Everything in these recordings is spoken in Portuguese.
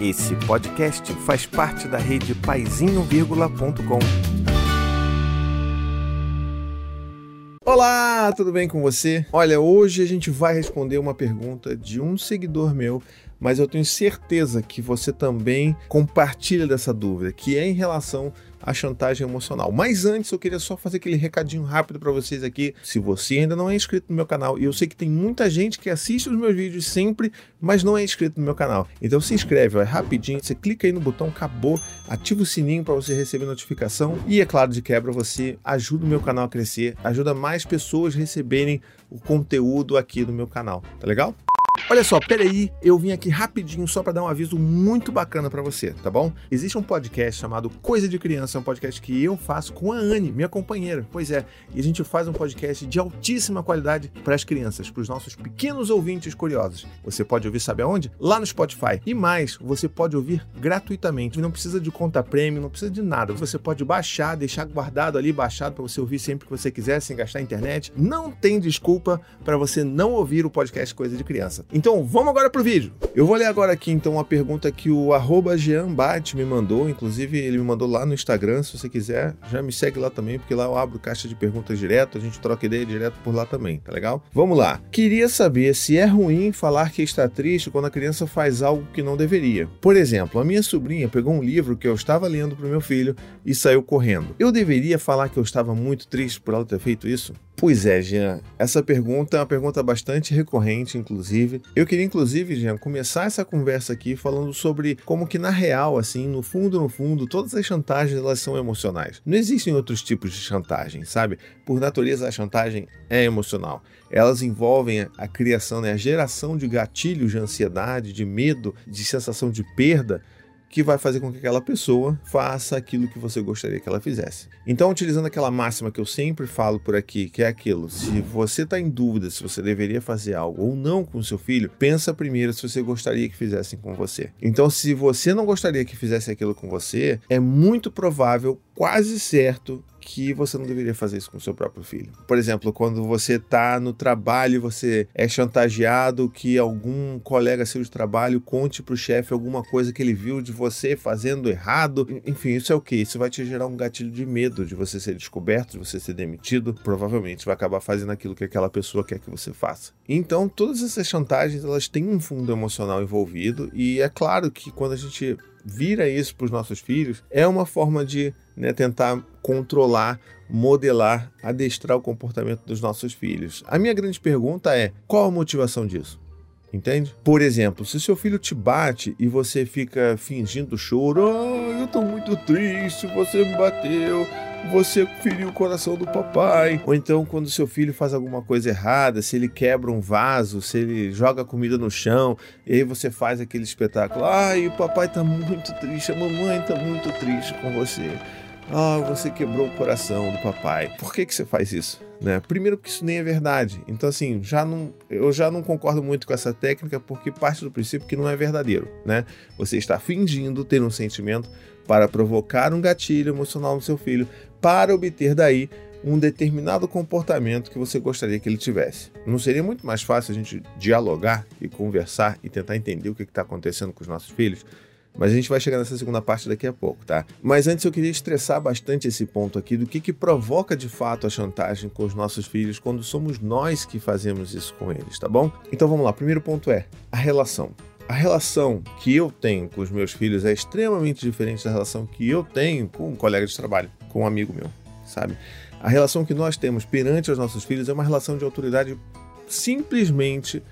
Esse podcast faz parte da rede paizinho.com. Olá, tudo bem com você? Olha, hoje a gente vai responder uma pergunta de um seguidor meu mas eu tenho certeza que você também compartilha dessa dúvida, que é em relação à chantagem emocional. Mas antes eu queria só fazer aquele recadinho rápido para vocês aqui. Se você ainda não é inscrito no meu canal, e eu sei que tem muita gente que assiste os meus vídeos sempre, mas não é inscrito no meu canal. Então se inscreve, ó, é rapidinho, você clica aí no botão acabou, ativa o sininho para você receber notificação e é claro, de quebra você ajuda o meu canal a crescer, ajuda mais pessoas a receberem o conteúdo aqui do meu canal. Tá legal? Olha só, peraí, eu vim aqui rapidinho só para dar um aviso muito bacana para você, tá bom? Existe um podcast chamado Coisa de Criança, é um podcast que eu faço com a Anne, minha companheira. Pois é, e a gente faz um podcast de altíssima qualidade para as crianças, para os nossos pequenos ouvintes curiosos. Você pode ouvir, sabe aonde? Lá no Spotify. E mais, você pode ouvir gratuitamente. Não precisa de conta premium, não precisa de nada. Você pode baixar, deixar guardado ali, baixado para você ouvir sempre que você quiser, sem gastar internet. Não tem desculpa para você não ouvir o podcast Coisa de Criança. Então vamos agora pro vídeo. Eu vou ler agora aqui então uma pergunta que o arroba me mandou, inclusive ele me mandou lá no Instagram, se você quiser, já me segue lá também, porque lá eu abro caixa de perguntas direto, a gente troca ideia direto por lá também, tá legal? Vamos lá. Queria saber se é ruim falar que está triste quando a criança faz algo que não deveria. Por exemplo, a minha sobrinha pegou um livro que eu estava lendo pro meu filho e saiu correndo. Eu deveria falar que eu estava muito triste por ela ter feito isso? Pois é, Jean. Essa pergunta é uma pergunta bastante recorrente, inclusive. Eu queria, inclusive, Jean, começar essa conversa aqui falando sobre como que, na real, assim, no fundo, no fundo, todas as chantagens, elas são emocionais. Não existem outros tipos de chantagem, sabe? Por natureza, a chantagem é emocional. Elas envolvem a criação, né, a geração de gatilhos de ansiedade, de medo, de sensação de perda, que vai fazer com que aquela pessoa faça aquilo que você gostaria que ela fizesse. Então, utilizando aquela máxima que eu sempre falo por aqui, que é aquilo: se você está em dúvida se você deveria fazer algo ou não com seu filho, pensa primeiro se você gostaria que fizessem com você. Então, se você não gostaria que fizesse aquilo com você, é muito provável, quase certo, que você não deveria fazer isso com seu próprio filho. Por exemplo, quando você está no trabalho, você é chantageado que algum colega seu de trabalho conte para o chefe alguma coisa que ele viu de você fazendo errado. Enfim, isso é o que? Isso vai te gerar um gatilho de medo de você ser descoberto, de você ser demitido. Provavelmente vai acabar fazendo aquilo que aquela pessoa quer que você faça. Então, todas essas chantagens, elas têm um fundo emocional envolvido e é claro que quando a gente vira isso para os nossos filhos, é uma forma de né, tentar controlar, modelar, adestrar o comportamento dos nossos filhos. A minha grande pergunta é: qual a motivação disso? Entende? Por exemplo, se seu filho te bate e você fica fingindo choro, oh, eu tô muito triste, você me bateu, você feriu o coração do papai. Ou então, quando seu filho faz alguma coisa errada, se ele quebra um vaso, se ele joga comida no chão, e aí você faz aquele espetáculo. Ai, o papai tá muito triste, a mamãe tá muito triste com você. Ah, você quebrou o coração do papai. Por que, que você faz isso? Né? Primeiro porque isso nem é verdade. Então assim, já não, eu já não concordo muito com essa técnica porque parte do princípio que não é verdadeiro, né? Você está fingindo ter um sentimento para provocar um gatilho emocional no seu filho para obter daí um determinado comportamento que você gostaria que ele tivesse. Não seria muito mais fácil a gente dialogar e conversar e tentar entender o que está acontecendo com os nossos filhos? Mas a gente vai chegar nessa segunda parte daqui a pouco, tá? Mas antes eu queria estressar bastante esse ponto aqui do que, que provoca de fato a chantagem com os nossos filhos quando somos nós que fazemos isso com eles, tá bom? Então vamos lá, primeiro ponto é a relação. A relação que eu tenho com os meus filhos é extremamente diferente da relação que eu tenho com um colega de trabalho, com um amigo meu, sabe? A relação que nós temos perante os nossos filhos é uma relação de autoridade simplesmente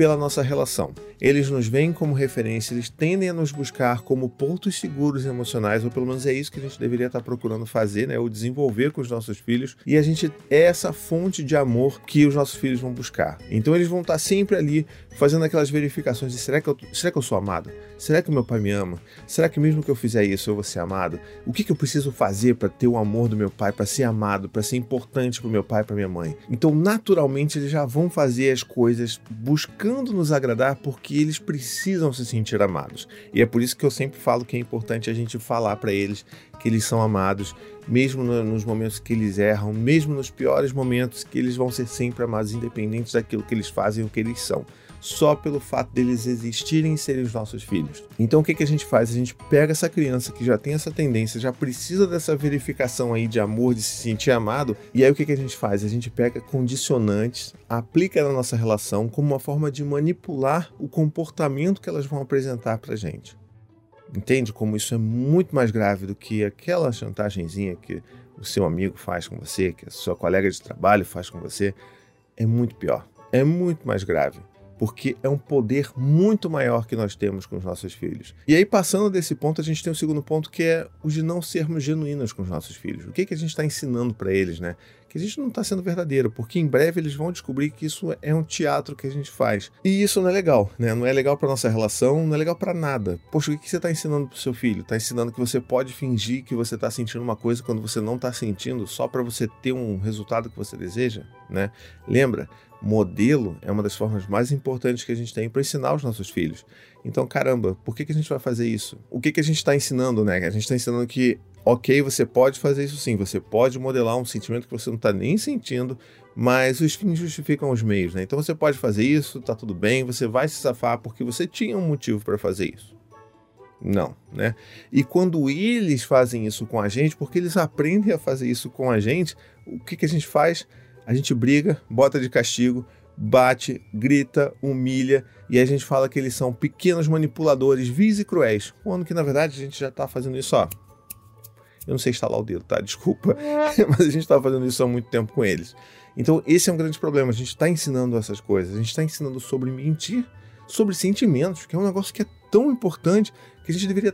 pela nossa relação. Eles nos veem como referência, eles tendem a nos buscar como pontos seguros emocionais, ou pelo menos é isso que a gente deveria estar procurando fazer, né? Ou desenvolver com os nossos filhos. E a gente é essa fonte de amor que os nossos filhos vão buscar. Então eles vão estar sempre ali fazendo aquelas verificações de será que eu, será que eu sou amado? Será que meu pai me ama? Será que mesmo que eu fizer isso eu vou ser amado? O que, que eu preciso fazer para ter o amor do meu pai, para ser amado, para ser importante para o meu pai, para minha mãe? Então, naturalmente, eles já vão fazer as coisas buscando nos agradar porque que eles precisam se sentir amados. E é por isso que eu sempre falo que é importante a gente falar para eles que eles são amados, mesmo nos momentos que eles erram, mesmo nos piores momentos, que eles vão ser sempre amados, independente daquilo que eles fazem ou que eles são. Só pelo fato deles existirem e serem os nossos filhos. Então o que, que a gente faz? A gente pega essa criança que já tem essa tendência, já precisa dessa verificação aí de amor, de se sentir amado, e aí o que, que a gente faz? A gente pega condicionantes, aplica na nossa relação como uma forma de manipular o comportamento que elas vão apresentar pra gente. Entende como isso é muito mais grave do que aquela chantagemzinha que o seu amigo faz com você, que a sua colega de trabalho faz com você? É muito pior. É muito mais grave porque é um poder muito maior que nós temos com os nossos filhos. E aí, passando desse ponto, a gente tem o um segundo ponto que é o de não sermos genuínos com os nossos filhos. O que, que a gente está ensinando para eles, né? Que a gente não está sendo verdadeiro, porque em breve eles vão descobrir que isso é um teatro que a gente faz. E isso não é legal, né? Não é legal para nossa relação, não é legal para nada. Poxa, o que, que você está ensinando para seu filho? Está ensinando que você pode fingir que você está sentindo uma coisa quando você não está sentindo, só para você ter um resultado que você deseja, né? Lembra? Modelo é uma das formas mais importantes que a gente tem para ensinar os nossos filhos. Então, caramba, por que, que a gente vai fazer isso? O que, que a gente está ensinando, né? A gente está ensinando que, ok, você pode fazer isso sim, você pode modelar um sentimento que você não está nem sentindo, mas os fins justificam os meios, né? Então você pode fazer isso, tá tudo bem, você vai se safar porque você tinha um motivo para fazer isso. Não, né? E quando eles fazem isso com a gente, porque eles aprendem a fazer isso com a gente, o que, que a gente faz? A gente briga, bota de castigo, bate, grita, humilha e a gente fala que eles são pequenos manipuladores, vis e cruéis, quando que na verdade a gente já está fazendo isso, ó. Eu não sei instalar o dedo, tá? Desculpa, mas a gente está fazendo isso há muito tempo com eles. Então, esse é um grande problema. A gente está ensinando essas coisas. A gente está ensinando sobre mentir, sobre sentimentos, que é um negócio que é tão importante que a gente deveria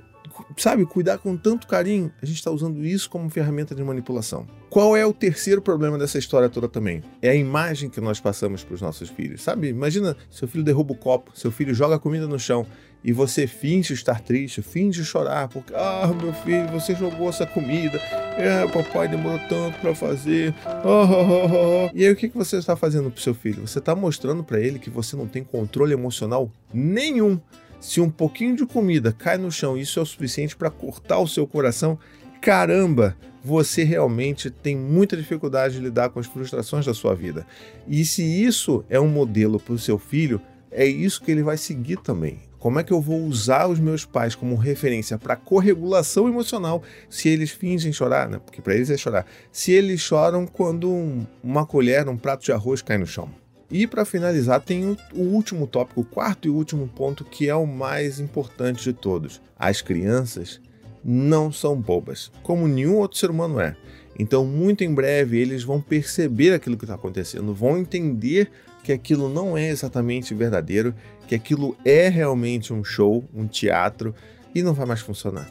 sabe, cuidar com tanto carinho, a gente está usando isso como ferramenta de manipulação. Qual é o terceiro problema dessa história toda também? É a imagem que nós passamos para os nossos filhos, sabe? Imagina seu filho derruba o copo, seu filho joga a comida no chão e você finge estar triste, finge chorar, porque, ah, meu filho, você jogou essa comida, é, papai demorou tanto para fazer, oh, oh, oh, e aí o que, que você está fazendo para seu filho? Você está mostrando para ele que você não tem controle emocional nenhum se um pouquinho de comida cai no chão isso é o suficiente para cortar o seu coração, caramba, você realmente tem muita dificuldade de lidar com as frustrações da sua vida. E se isso é um modelo para o seu filho, é isso que ele vai seguir também. Como é que eu vou usar os meus pais como referência para corregulação emocional se eles fingem chorar, né? Porque para eles é chorar. Se eles choram quando uma colher, um prato de arroz cai no chão. E para finalizar, tem o último tópico, o quarto e último ponto, que é o mais importante de todos. As crianças não são bobas, como nenhum outro ser humano é. Então, muito em breve, eles vão perceber aquilo que está acontecendo, vão entender que aquilo não é exatamente verdadeiro, que aquilo é realmente um show, um teatro e não vai mais funcionar.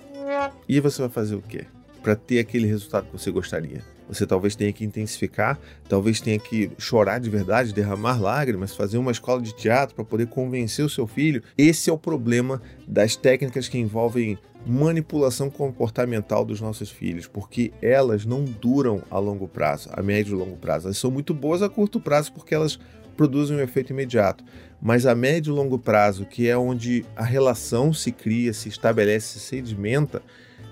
E você vai fazer o quê? Para ter aquele resultado que você gostaria? Você talvez tenha que intensificar, talvez tenha que chorar de verdade, derramar lágrimas, fazer uma escola de teatro para poder convencer o seu filho. Esse é o problema das técnicas que envolvem manipulação comportamental dos nossos filhos, porque elas não duram a longo prazo, a médio e longo prazo. Elas são muito boas a curto prazo porque elas produzem um efeito imediato, mas a médio e longo prazo, que é onde a relação se cria, se estabelece, se sedimenta,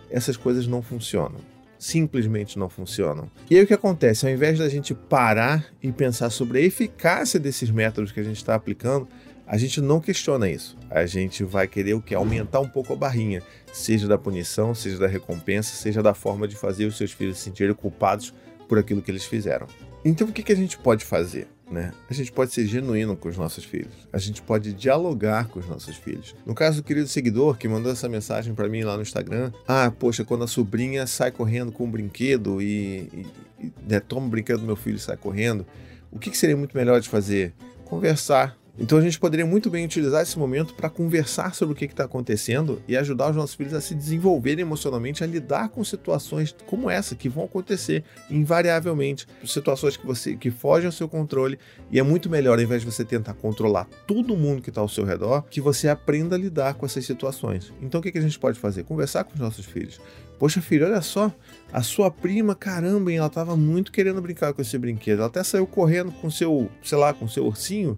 essas coisas não funcionam simplesmente não funcionam. E aí o que acontece? Ao invés da gente parar e pensar sobre a eficácia desses métodos que a gente está aplicando, a gente não questiona isso. A gente vai querer o que? Aumentar um pouco a barrinha, seja da punição, seja da recompensa, seja da forma de fazer os seus filhos se sentirem culpados por aquilo que eles fizeram. Então o que, que a gente pode fazer? Né? A gente pode ser genuíno com os nossos filhos. A gente pode dialogar com os nossos filhos. No caso do querido seguidor que mandou essa mensagem para mim lá no Instagram, ah, poxa, quando a sobrinha sai correndo com um brinquedo e, e, e né, toma o brinquedo do meu filho e sai correndo, o que, que seria muito melhor de fazer? Conversar, então a gente poderia muito bem utilizar esse momento para conversar sobre o que está acontecendo e ajudar os nossos filhos a se desenvolverem emocionalmente, a lidar com situações como essa que vão acontecer invariavelmente, situações que você que fogem ao seu controle e é muito melhor ao invés de você tentar controlar todo mundo que está ao seu redor, que você aprenda a lidar com essas situações. Então o que, que a gente pode fazer? Conversar com os nossos filhos. Poxa, filho, olha só, a sua prima, caramba, hein, ela estava muito querendo brincar com esse brinquedo. Ela até saiu correndo com seu, sei lá, com seu ursinho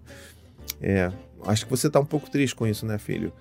é, acho que você está um pouco triste com isso, né, filho?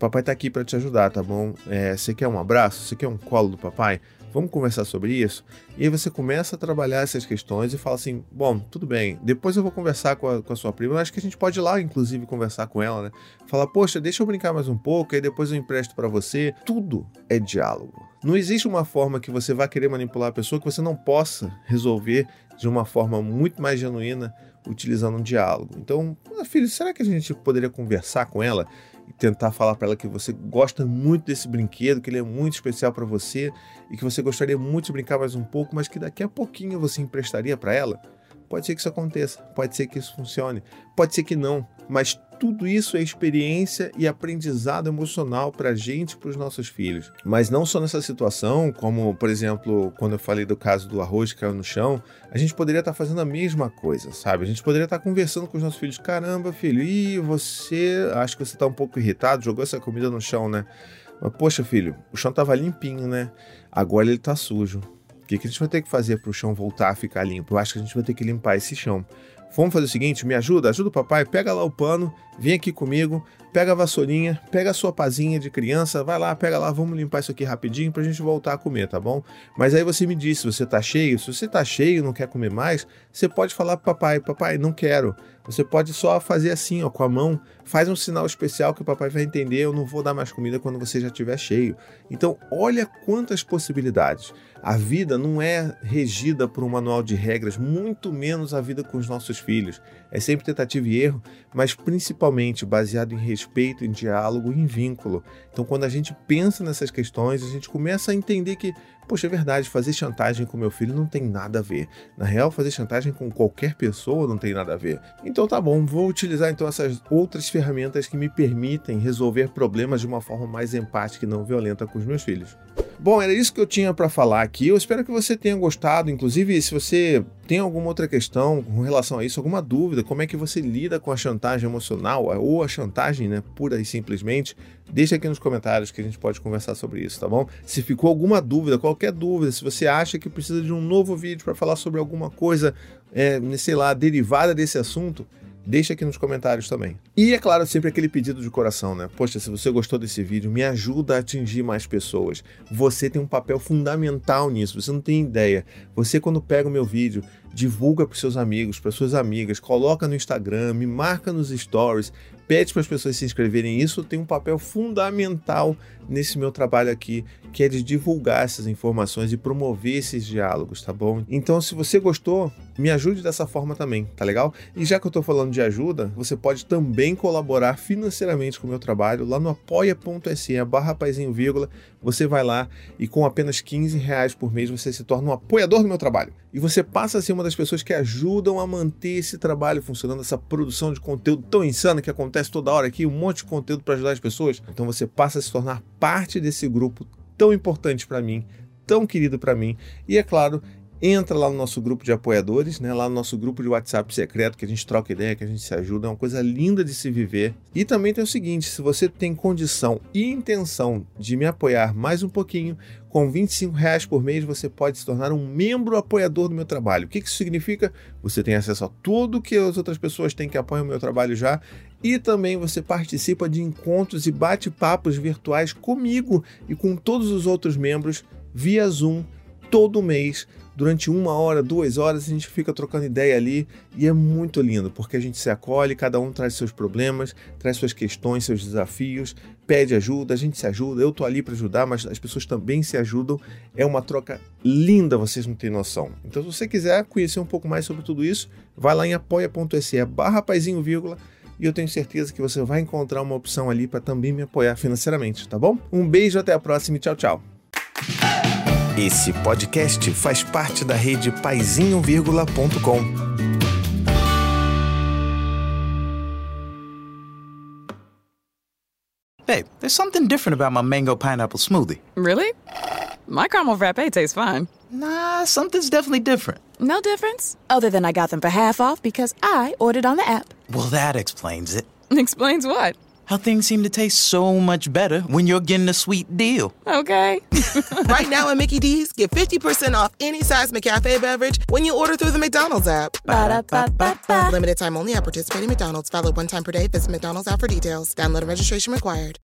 papai tá aqui para te ajudar, tá bom? É, você quer um abraço? Você quer um colo do papai? Vamos conversar sobre isso? E aí você começa a trabalhar essas questões e fala assim: bom, tudo bem, depois eu vou conversar com a, com a sua prima. Eu acho que a gente pode ir lá, inclusive, conversar com ela, né? Falar, poxa, deixa eu brincar mais um pouco, aí depois eu empresto para você. Tudo é diálogo. Não existe uma forma que você vai querer manipular a pessoa que você não possa resolver de uma forma muito mais genuína utilizando um diálogo. Então, filho, será que a gente poderia conversar com ela? e tentar falar para ela que você gosta muito desse brinquedo, que ele é muito especial para você e que você gostaria muito de brincar mais um pouco, mas que daqui a pouquinho você emprestaria para ela. Pode ser que isso aconteça, pode ser que isso funcione, pode ser que não, mas tudo isso é experiência e aprendizado emocional para a gente e para os nossos filhos. Mas não só nessa situação, como por exemplo, quando eu falei do caso do arroz que caiu no chão, a gente poderia estar tá fazendo a mesma coisa, sabe? A gente poderia estar tá conversando com os nossos filhos: caramba, filho, e você, acho que você está um pouco irritado, jogou essa comida no chão, né? Mas, poxa, filho, o chão estava limpinho, né? Agora ele está sujo. O que, que a gente vai ter que fazer para o chão voltar a ficar limpo? Eu acho que a gente vai ter que limpar esse chão. Vamos fazer o seguinte, me ajuda, ajuda o papai, pega lá o pano, vem aqui comigo, pega a vassourinha, pega a sua pazinha de criança, vai lá, pega lá, vamos limpar isso aqui rapidinho pra gente voltar a comer, tá bom? Mas aí você me diz se você tá cheio, se você tá cheio não quer comer mais, você pode falar pro papai, papai, não quero. Você pode só fazer assim, ó, com a mão, faz um sinal especial que o papai vai entender, eu não vou dar mais comida quando você já estiver cheio. Então, olha quantas possibilidades. A vida não é regida por um manual de regras, muito menos a vida com os nossos filhos. É sempre tentativa e erro, mas principalmente baseado em respeito, em diálogo em vínculo. Então, quando a gente pensa nessas questões, a gente começa a entender que, poxa, é verdade, fazer chantagem com meu filho não tem nada a ver. Na real, fazer chantagem com qualquer pessoa não tem nada a ver. Então, tá bom, vou utilizar então essas outras ferramentas que me permitem resolver problemas de uma forma mais empática e não violenta com os meus filhos. Bom, era isso que eu tinha para falar aqui. Eu espero que você tenha gostado. Inclusive, se você tem alguma outra questão com relação a isso, alguma dúvida, como é que você lida com a chantagem emocional ou a chantagem, né, pura e simplesmente, deixa aqui nos comentários que a gente pode conversar sobre isso, tá bom? Se ficou alguma dúvida, qualquer dúvida, se você acha que precisa de um novo vídeo para falar sobre alguma coisa, é, sei lá, derivada desse assunto, Deixa aqui nos comentários também. E é claro, sempre aquele pedido de coração, né? Poxa, se você gostou desse vídeo, me ajuda a atingir mais pessoas. Você tem um papel fundamental nisso, você não tem ideia. Você, quando pega o meu vídeo, divulga para seus amigos, para suas amigas, coloca no Instagram, me marca nos stories, pede para as pessoas se inscreverem. Isso tem um papel fundamental nesse meu trabalho aqui, que é de divulgar essas informações e promover esses diálogos, tá bom? Então, se você gostou, me ajude dessa forma também, tá legal? E já que eu estou falando de ajuda, você pode também colaborar financeiramente com o meu trabalho lá no apoia.se barra paizinho vírgula. Você vai lá e com apenas 15 reais por mês você se torna um apoiador do meu trabalho. E você passa a ser uma das pessoas que ajudam a manter esse trabalho funcionando, essa produção de conteúdo tão insana que acontece toda hora aqui, um monte de conteúdo para ajudar as pessoas. Então você passa a se tornar parte desse grupo tão importante para mim, tão querido para mim. E é claro, entra lá no nosso grupo de apoiadores, né? Lá no nosso grupo de WhatsApp secreto, que a gente troca ideia, que a gente se ajuda, é uma coisa linda de se viver. E também tem o seguinte: se você tem condição e intenção de me apoiar mais um pouquinho, com 25 reais por mês você pode se tornar um membro apoiador do meu trabalho. O que isso significa? Você tem acesso a tudo que as outras pessoas têm que apoiam o meu trabalho já. E também você participa de encontros e bate-papos virtuais comigo e com todos os outros membros via Zoom todo mês durante uma hora, duas horas, a gente fica trocando ideia ali e é muito lindo, porque a gente se acolhe, cada um traz seus problemas, traz suas questões, seus desafios, pede ajuda, a gente se ajuda, eu tô ali para ajudar, mas as pessoas também se ajudam. É uma troca linda, vocês não têm noção. Então, se você quiser conhecer um pouco mais sobre tudo isso, vai lá em apoia.se barra paizinho, vírgula, e eu tenho certeza que você vai encontrar uma opção ali para também me apoiar financeiramente, tá bom? Um beijo, até a próxima e tchau, tchau. Esse podcast faz parte da rede Paizinho.com. Hey, there's something different about my mango pineapple smoothie. Really? My caramel frappe tastes fine. Nah, something's definitely different. No difference? Other than I got them for half off because I ordered on the app. Well, that explains it. Explains what? How things seem to taste so much better when you're getting a sweet deal. Okay. right now at Mickey D's, get 50% off any size McCafe beverage when you order through the McDonald's app. Ba-da-ba-ba-ba. Limited time only at participating McDonald's. Valid one time per day. Visit McDonald's app for details. Download and registration required.